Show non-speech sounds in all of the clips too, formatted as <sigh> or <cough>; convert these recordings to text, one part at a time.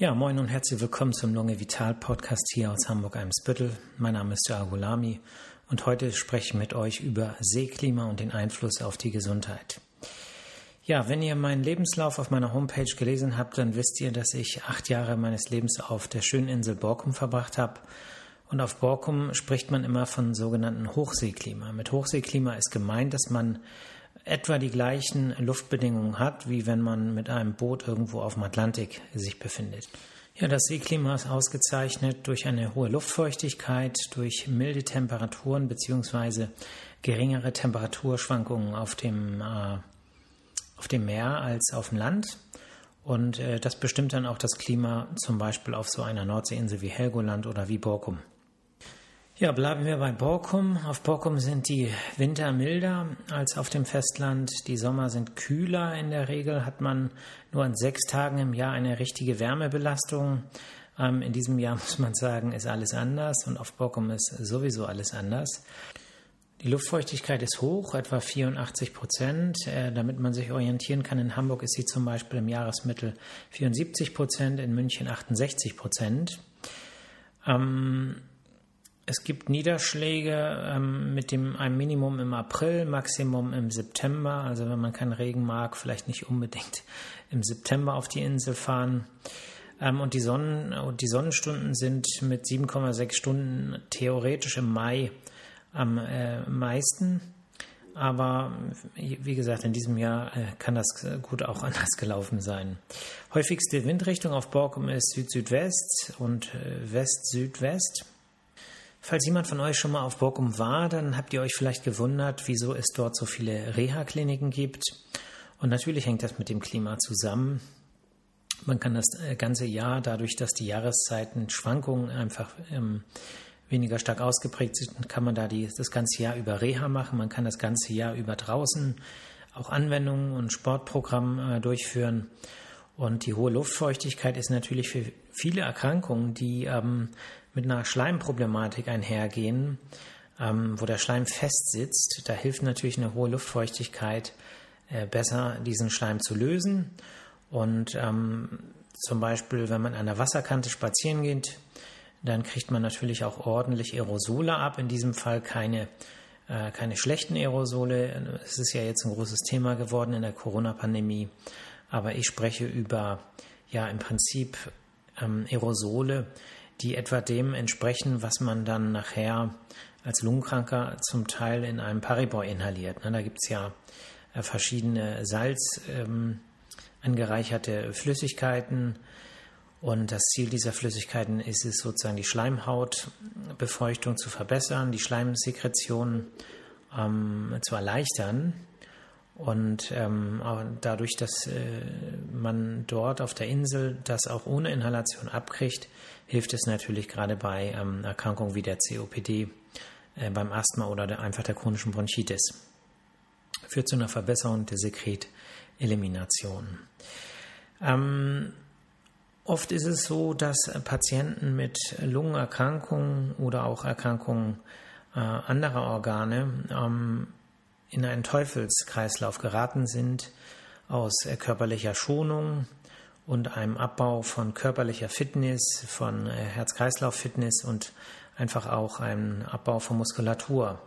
Ja, moin und herzlich willkommen zum Lunge Vital Podcast hier aus Hamburg-Eimsbüttel. Mein Name ist Joao Gulami und heute spreche ich mit euch über Seeklima und den Einfluss auf die Gesundheit. Ja, wenn ihr meinen Lebenslauf auf meiner Homepage gelesen habt, dann wisst ihr, dass ich acht Jahre meines Lebens auf der schönen Insel Borkum verbracht habe. Und auf Borkum spricht man immer von sogenannten Hochseeklima. Mit Hochseeklima ist gemeint, dass man etwa die gleichen Luftbedingungen hat, wie wenn man mit einem Boot irgendwo auf dem Atlantik sich befindet. Ja, das Seeklima ist ausgezeichnet durch eine hohe Luftfeuchtigkeit, durch milde Temperaturen bzw. geringere Temperaturschwankungen auf dem, äh, auf dem Meer als auf dem Land. Und äh, das bestimmt dann auch das Klima zum Beispiel auf so einer Nordseeinsel wie Helgoland oder wie Borkum. Ja, bleiben wir bei Borkum. Auf Borkum sind die Winter milder als auf dem Festland. Die Sommer sind kühler. In der Regel hat man nur an sechs Tagen im Jahr eine richtige Wärmebelastung. Ähm, in diesem Jahr <laughs> muss man sagen, ist alles anders und auf Borkum ist sowieso alles anders. Die Luftfeuchtigkeit ist hoch, etwa 84 Prozent. Äh, damit man sich orientieren kann, in Hamburg ist sie zum Beispiel im Jahresmittel 74 Prozent, in München 68 Prozent. Ähm, es gibt Niederschläge ähm, mit dem einem Minimum im April, Maximum im September. Also wenn man keinen Regen mag, vielleicht nicht unbedingt <laughs> im September auf die Insel fahren. Ähm, und die, Sonnen, die Sonnenstunden sind mit 7,6 Stunden theoretisch im Mai am äh, meisten. Aber wie gesagt, in diesem Jahr äh, kann das gut auch <laughs> anders gelaufen sein. Häufigste Windrichtung auf Borkum ist Süd-Südwest und äh, West-Südwest. Falls jemand von euch schon mal auf Borkum war, dann habt ihr euch vielleicht gewundert, wieso es dort so viele Reha-Kliniken gibt. Und natürlich hängt das mit dem Klima zusammen. Man kann das äh, ganze Jahr, dadurch, dass die Jahreszeiten Schwankungen einfach ähm, weniger stark ausgeprägt sind, kann man da die, das ganze Jahr über Reha machen. Man kann das ganze Jahr über draußen auch Anwendungen und Sportprogramm äh, durchführen. Und die hohe Luftfeuchtigkeit ist natürlich für viele Erkrankungen, die ähm, mit einer Schleimproblematik einhergehen, ähm, wo der Schleim festsitzt. Da hilft natürlich eine hohe Luftfeuchtigkeit äh, besser, diesen Schleim zu lösen. Und ähm, zum Beispiel, wenn man an der Wasserkante spazieren geht, dann kriegt man natürlich auch ordentlich Aerosole ab. In diesem Fall keine, äh, keine schlechten Aerosole. Es ist ja jetzt ein großes Thema geworden in der Corona-Pandemie. Aber ich spreche über ja im Prinzip ähm, Aerosole, die etwa dem entsprechen, was man dann nachher als Lungenkranker zum Teil in einem Pariboy inhaliert. Da gibt es ja äh, verschiedene Salz ähm, angereicherte Flüssigkeiten. Und das Ziel dieser Flüssigkeiten ist es sozusagen die Schleimhautbefeuchtung zu verbessern, die Schleimsekretion ähm, zu erleichtern. Und ähm, dadurch, dass äh, man dort auf der Insel das auch ohne Inhalation abkriegt, hilft es natürlich gerade bei ähm, Erkrankungen wie der COPD, äh, beim Asthma oder der, einfach der chronischen Bronchitis. Führt zu einer Verbesserung der Sekretelimination. Ähm, oft ist es so, dass Patienten mit Lungenerkrankungen oder auch Erkrankungen äh, anderer Organe ähm, in einen Teufelskreislauf geraten sind aus körperlicher Schonung und einem Abbau von körperlicher Fitness, von äh, Herz-Kreislauf-Fitness und einfach auch einem Abbau von Muskulatur.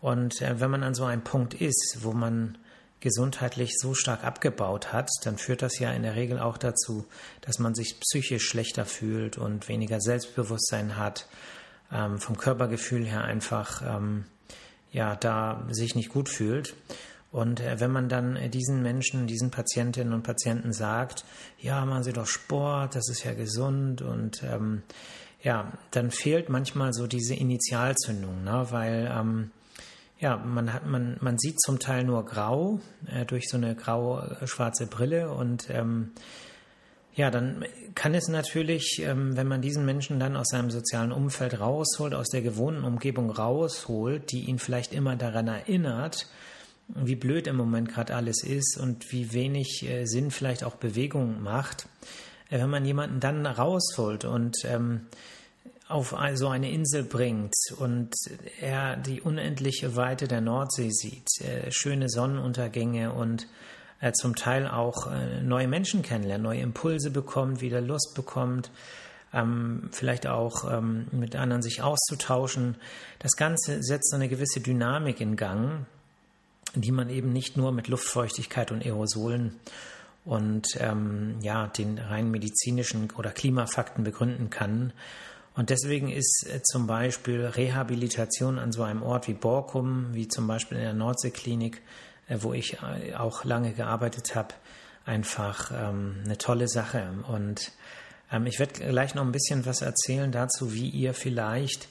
Und äh, wenn man an so einem Punkt ist, wo man gesundheitlich so stark abgebaut hat, dann führt das ja in der Regel auch dazu, dass man sich psychisch schlechter fühlt und weniger Selbstbewusstsein hat, ähm, vom Körpergefühl her einfach ähm, ja da sich nicht gut fühlt. Und äh, wenn man dann äh, diesen Menschen, diesen Patientinnen und Patienten sagt, ja, machen Sie doch Sport, das ist ja gesund und ähm, ja, dann fehlt manchmal so diese Initialzündung, ne? weil ähm, ja, man hat, man, man sieht zum Teil nur grau äh, durch so eine grau-schwarze Brille und ähm, ja, dann kann es natürlich, ähm, wenn man diesen Menschen dann aus seinem sozialen Umfeld rausholt, aus der gewohnten Umgebung rausholt, die ihn vielleicht immer daran erinnert, wie blöd im Moment gerade alles ist und wie wenig äh, Sinn vielleicht auch Bewegung macht, äh, wenn man jemanden dann rausholt und ähm, auf so eine Insel bringt und er die unendliche Weite der Nordsee sieht, äh, schöne Sonnenuntergänge und äh, zum Teil auch äh, neue Menschen kennenlernt, neue Impulse bekommt, wieder Lust bekommt, ähm, vielleicht auch ähm, mit anderen sich auszutauschen. Das Ganze setzt eine gewisse Dynamik in Gang, die man eben nicht nur mit Luftfeuchtigkeit und Aerosolen und ähm, ja, den rein medizinischen oder Klimafakten begründen kann. Und deswegen ist äh, zum Beispiel Rehabilitation an so einem Ort wie Borkum, wie zum Beispiel in der Nordseeklinik, äh, wo ich äh, auch lange gearbeitet habe, einfach ähm, eine tolle Sache. Und ähm, ich werde gleich noch ein bisschen was erzählen dazu, wie ihr vielleicht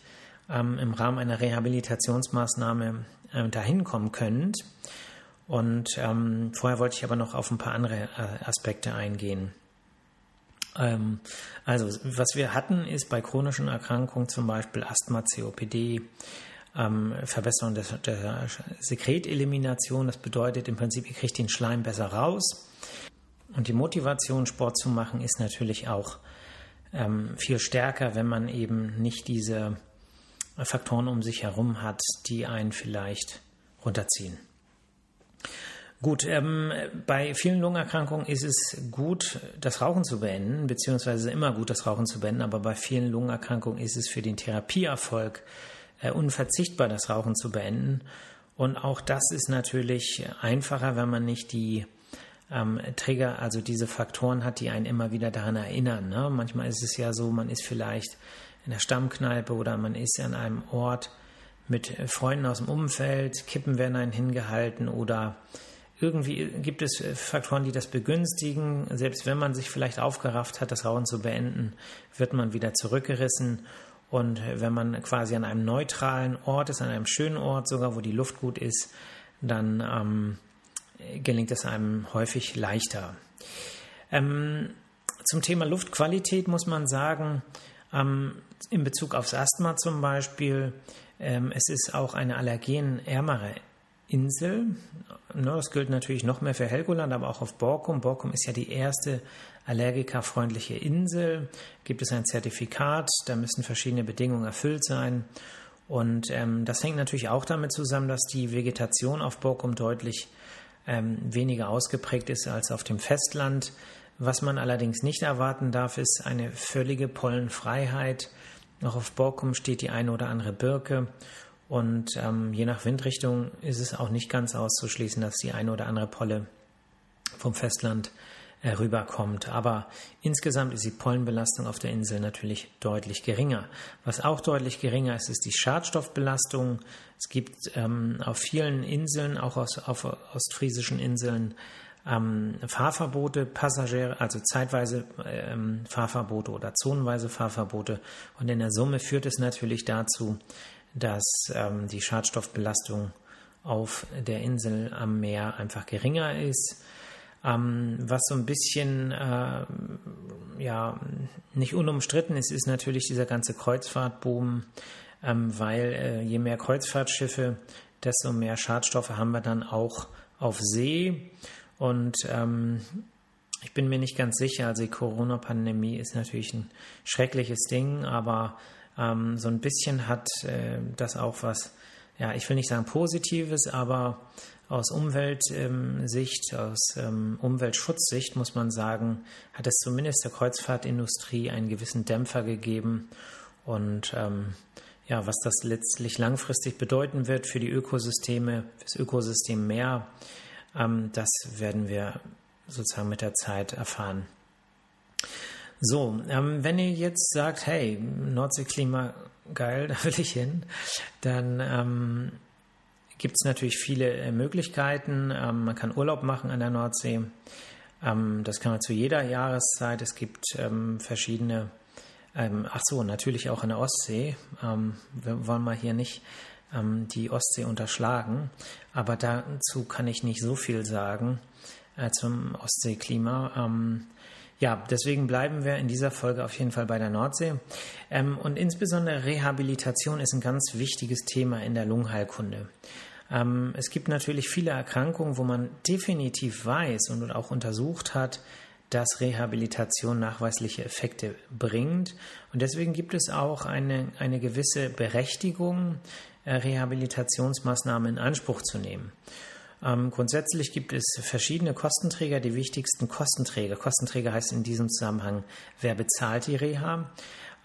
ähm, im Rahmen einer Rehabilitationsmaßnahme äh, dahin kommen könnt. Und ähm, vorher wollte ich aber noch auf ein paar andere äh, Aspekte eingehen. Ähm, also, was wir hatten, ist bei chronischen Erkrankungen zum Beispiel Asthma, COPD, ähm, Verbesserung des, der Sekretelimination. Das bedeutet im Prinzip, ihr kriegt den Schleim besser raus. Und die Motivation, Sport zu machen, ist natürlich auch ähm, viel stärker, wenn man eben nicht diese Faktoren um sich herum hat, die einen vielleicht runterziehen. Gut, ähm, bei vielen Lungenerkrankungen ist es gut, das Rauchen zu beenden, beziehungsweise immer gut, das Rauchen zu beenden, aber bei vielen Lungenerkrankungen ist es für den Therapieerfolg äh, unverzichtbar, das Rauchen zu beenden. Und auch das ist natürlich einfacher, wenn man nicht die ähm, Trigger, also diese Faktoren hat, die einen immer wieder daran erinnern. Ne? Manchmal ist es ja so, man ist vielleicht in der Stammkneipe oder man ist an einem Ort mit Freunden aus dem Umfeld, Kippen werden einen hingehalten oder irgendwie gibt es Faktoren, die das begünstigen. Selbst wenn man sich vielleicht aufgerafft hat, das Rauchen zu beenden, wird man wieder zurückgerissen. Und wenn man quasi an einem neutralen Ort ist, an einem schönen Ort sogar, wo die Luft gut ist, dann ähm, gelingt es einem häufig leichter. Ähm, zum Thema Luftqualität muss man sagen, in Bezug aufs Asthma zum Beispiel, ähm, es ist auch eine allergenärmere Insel. Ne, das gilt natürlich noch mehr für Helgoland, aber auch auf Borkum. Borkum ist ja die erste allergikerfreundliche Insel. Gibt es ein Zertifikat, da müssen verschiedene Bedingungen erfüllt sein. Und ähm, das hängt natürlich auch damit zusammen, dass die Vegetation auf Borkum deutlich ähm, weniger ausgeprägt ist als auf dem Festland. Was man allerdings nicht erwarten darf, ist eine völlige Pollenfreiheit. Auch auf Borkum steht die eine oder andere Birke und ähm, je nach Windrichtung ist es auch nicht ganz auszuschließen, dass die eine oder andere Polle vom Festland äh, rüberkommt. Aber insgesamt ist die Pollenbelastung auf der Insel natürlich deutlich geringer. Was auch deutlich geringer ist, ist die Schadstoffbelastung. Es gibt ähm, auf vielen Inseln, auch aus, auf ostfriesischen Inseln, ähm, Fahrverbote, Passagiere, also zeitweise ähm, Fahrverbote oder zonenweise Fahrverbote. Und in der Summe führt es natürlich dazu, dass ähm, die Schadstoffbelastung auf der Insel am Meer einfach geringer ist. Ähm, was so ein bisschen äh, ja nicht unumstritten ist, ist natürlich dieser ganze Kreuzfahrtboom, ähm, weil äh, je mehr Kreuzfahrtschiffe, desto mehr Schadstoffe haben wir dann auch auf See. Und ähm, ich bin mir nicht ganz sicher, also die Corona-Pandemie ist natürlich ein schreckliches Ding, aber ähm, so ein bisschen hat äh, das auch was, ja, ich will nicht sagen Positives, aber aus Umweltsicht, ähm, aus ähm, Umweltschutzsicht muss man sagen, hat es zumindest der Kreuzfahrtindustrie einen gewissen Dämpfer gegeben. Und ähm, ja, was das letztlich langfristig bedeuten wird für die Ökosysteme, das Ökosystem ähm, das werden wir sozusagen mit der Zeit erfahren. So, ähm, wenn ihr jetzt sagt, hey, Nordseeklima, geil, <laughs> da will ich hin, dann ähm, gibt es natürlich viele äh, Möglichkeiten. Ähm, man kann Urlaub machen an der Nordsee. Ähm, das kann man zu jeder Jahreszeit. Es gibt ähm, verschiedene, ähm, ach so, natürlich auch an der Ostsee. wir wollen mal hier nicht die Ostsee unterschlagen, aber dazu kann ich nicht so viel sagen äh, zum Ostseeklima. Ähm, ja, deswegen bleiben wir in dieser Folge auf jeden Fall bei der Nordsee. Ähm, und insbesondere Rehabilitation ist ein ganz wichtiges Thema in der Lungenheilkunde. Ähm, es gibt natürlich viele Erkrankungen, wo man definitiv weiß und auch untersucht hat, dass Rehabilitation nachweisliche Effekte bringt. Und deswegen gibt es auch eine, eine gewisse Berechtigung, Rehabilitationsmaßnahmen in Anspruch zu nehmen. Ähm, grundsätzlich gibt es verschiedene Kostenträger. Die wichtigsten Kostenträger, Kostenträger heißt in diesem Zusammenhang, wer bezahlt die Reha?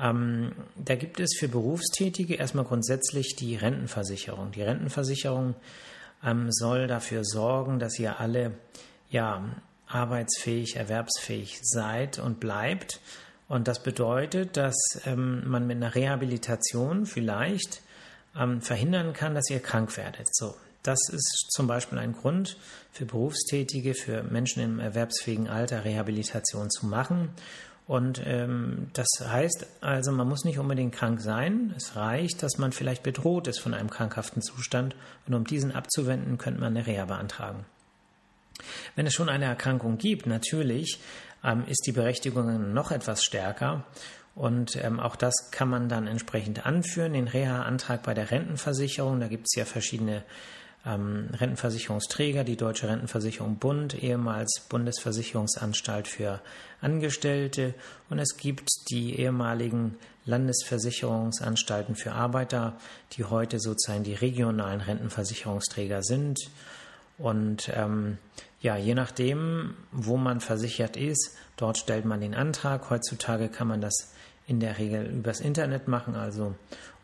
Ähm, da gibt es für Berufstätige erstmal grundsätzlich die Rentenversicherung. Die Rentenversicherung ähm, soll dafür sorgen, dass ihr alle ja, arbeitsfähig, erwerbsfähig seid und bleibt. Und das bedeutet, dass ähm, man mit einer Rehabilitation vielleicht ähm, verhindern kann, dass ihr krank werdet. So, das ist zum Beispiel ein Grund für Berufstätige, für Menschen im erwerbsfähigen Alter Rehabilitation zu machen. Und ähm, das heißt also, man muss nicht unbedingt krank sein. Es reicht, dass man vielleicht bedroht ist von einem krankhaften Zustand. Und um diesen abzuwenden, könnte man eine Reha beantragen. Wenn es schon eine Erkrankung gibt, natürlich ähm, ist die Berechtigung noch etwas stärker. Und ähm, auch das kann man dann entsprechend anführen, den Reha-Antrag bei der Rentenversicherung. Da gibt es ja verschiedene ähm, Rentenversicherungsträger, die Deutsche Rentenversicherung Bund, ehemals Bundesversicherungsanstalt für Angestellte. Und es gibt die ehemaligen Landesversicherungsanstalten für Arbeiter, die heute sozusagen die regionalen Rentenversicherungsträger sind. Und ähm, ja, je nachdem, wo man versichert ist, dort stellt man den Antrag. Heutzutage kann man das in der Regel übers Internet machen, also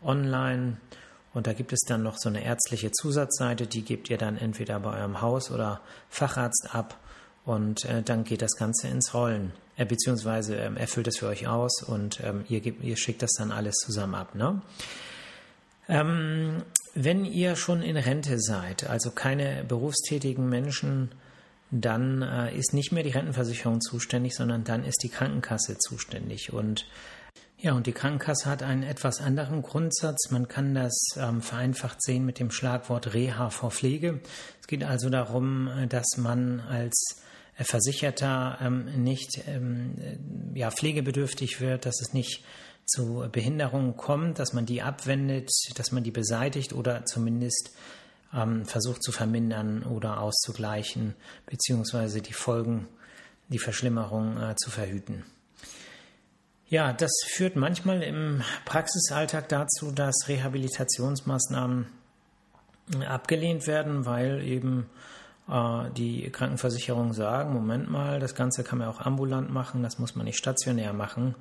online. Und da gibt es dann noch so eine ärztliche Zusatzseite, die gebt ihr dann entweder bei eurem Haus- oder Facharzt ab und äh, dann geht das Ganze ins Rollen. Äh, beziehungsweise ähm, erfüllt es für euch aus und ähm, ihr, gebt, ihr schickt das dann alles zusammen ab. Ne? Ähm, wenn ihr schon in Rente seid, also keine berufstätigen Menschen, dann äh, ist nicht mehr die Rentenversicherung zuständig, sondern dann ist die Krankenkasse zuständig. Und ja, und die Krankenkasse hat einen etwas anderen Grundsatz. Man kann das ähm, vereinfacht sehen mit dem Schlagwort Reha vor Pflege. Es geht also darum, äh, dass man als äh, Versicherter ähm, nicht ähm, äh, ja, pflegebedürftig wird, dass es nicht zu Behinderungen kommt, dass man die abwendet, dass man die beseitigt oder zumindest ähm, versucht zu vermindern oder auszugleichen, beziehungsweise die Folgen, die Verschlimmerung äh, zu verhüten. Ja, das führt manchmal im Praxisalltag dazu, dass Rehabilitationsmaßnahmen äh, abgelehnt werden, weil eben äh, die Krankenversicherungen sagen, Moment mal, das Ganze kann man auch ambulant machen, das muss man nicht stationär machen.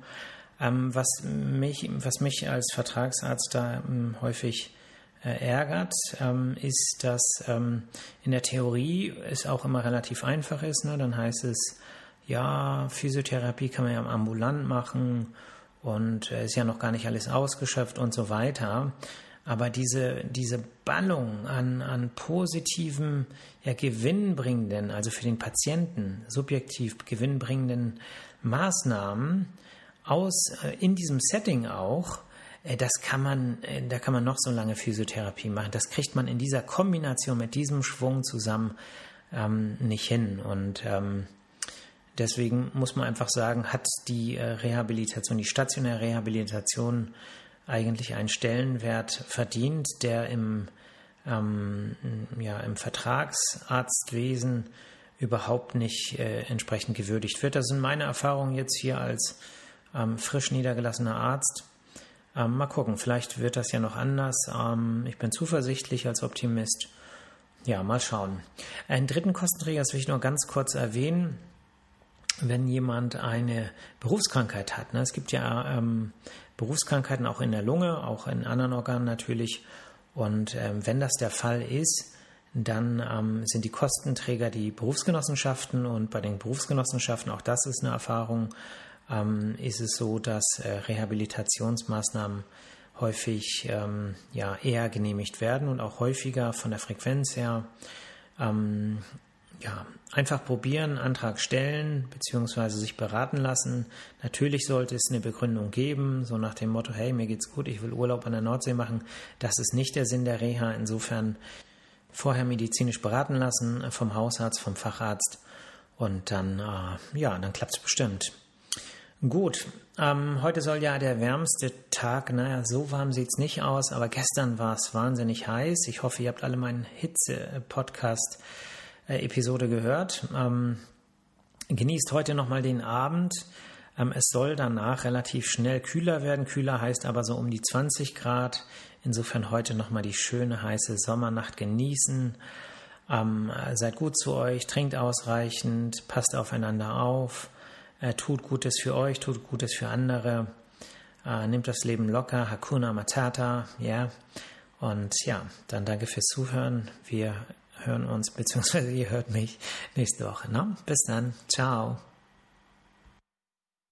Ähm, was, mich, was mich als Vertragsarzt da ähm, häufig äh, ärgert, ähm, ist, dass ähm, in der Theorie es auch immer relativ einfach ist. Ne? Dann heißt es, ja, Physiotherapie kann man ja ambulant machen und äh, ist ja noch gar nicht alles ausgeschöpft und so weiter. Aber diese, diese Ballung an, an positiven, ja, gewinnbringenden, also für den Patienten subjektiv gewinnbringenden Maßnahmen, aus äh, in diesem Setting auch, äh, das kann man, da kann man noch so lange Physiotherapie machen. Das kriegt man in dieser Kombination mit diesem Schwung zusammen ähm, nicht hin. Und ähm, deswegen muss man einfach sagen, hat die Rehabilitation, die stationäre Rehabilitation eigentlich einen Stellenwert verdient, der im, ähm, ja, im Vertragsarztwesen überhaupt nicht äh, entsprechend gewürdigt wird. Das sind meine Erfahrungen jetzt hier als ähm, frisch niedergelassener Arzt. Ähm, mal gucken, vielleicht wird das ja noch anders. Ähm, ich bin zuversichtlich als Optimist. Ja, mal schauen. Einen dritten Kostenträger, das will ich nur ganz kurz erwähnen, wenn jemand eine Berufskrankheit hat. Ne? Es gibt ja ähm, Berufskrankheiten auch in der Lunge, auch in anderen Organen natürlich. Und ähm, wenn das der Fall ist, dann ähm, sind die Kostenträger die Berufsgenossenschaften und bei den Berufsgenossenschaften, auch das ist eine Erfahrung, ähm, ist es so, dass äh, Rehabilitationsmaßnahmen häufig ähm, ja, eher genehmigt werden und auch häufiger von der Frequenz her. Ja, einfach probieren, Antrag stellen beziehungsweise sich beraten lassen. Natürlich sollte es eine Begründung geben, so nach dem Motto, hey, mir geht's gut, ich will Urlaub an der Nordsee machen. Das ist nicht der Sinn der Reha. Insofern vorher medizinisch beraten lassen vom Hausarzt, vom Facharzt und dann, äh, ja, dann klappt's bestimmt. Gut, ähm, heute soll ja der wärmste Tag, naja, so warm sieht es nicht aus, aber gestern war es wahnsinnig heiß. Ich hoffe, ihr habt alle meinen Hitze-Podcast-Episode gehört. Ähm, genießt heute nochmal den Abend. Ähm, es soll danach relativ schnell kühler werden. Kühler heißt aber so um die 20 Grad. Insofern heute nochmal die schöne heiße Sommernacht genießen. Ähm, seid gut zu euch, trinkt ausreichend, passt aufeinander auf, äh, tut Gutes für euch, tut Gutes für andere, äh, nehmt das Leben locker, Hakuna Matata, ja. Und ja, dann danke fürs Zuhören. Wir hören uns, beziehungsweise ihr hört mich nächste Woche. Ne? Bis dann. Ciao.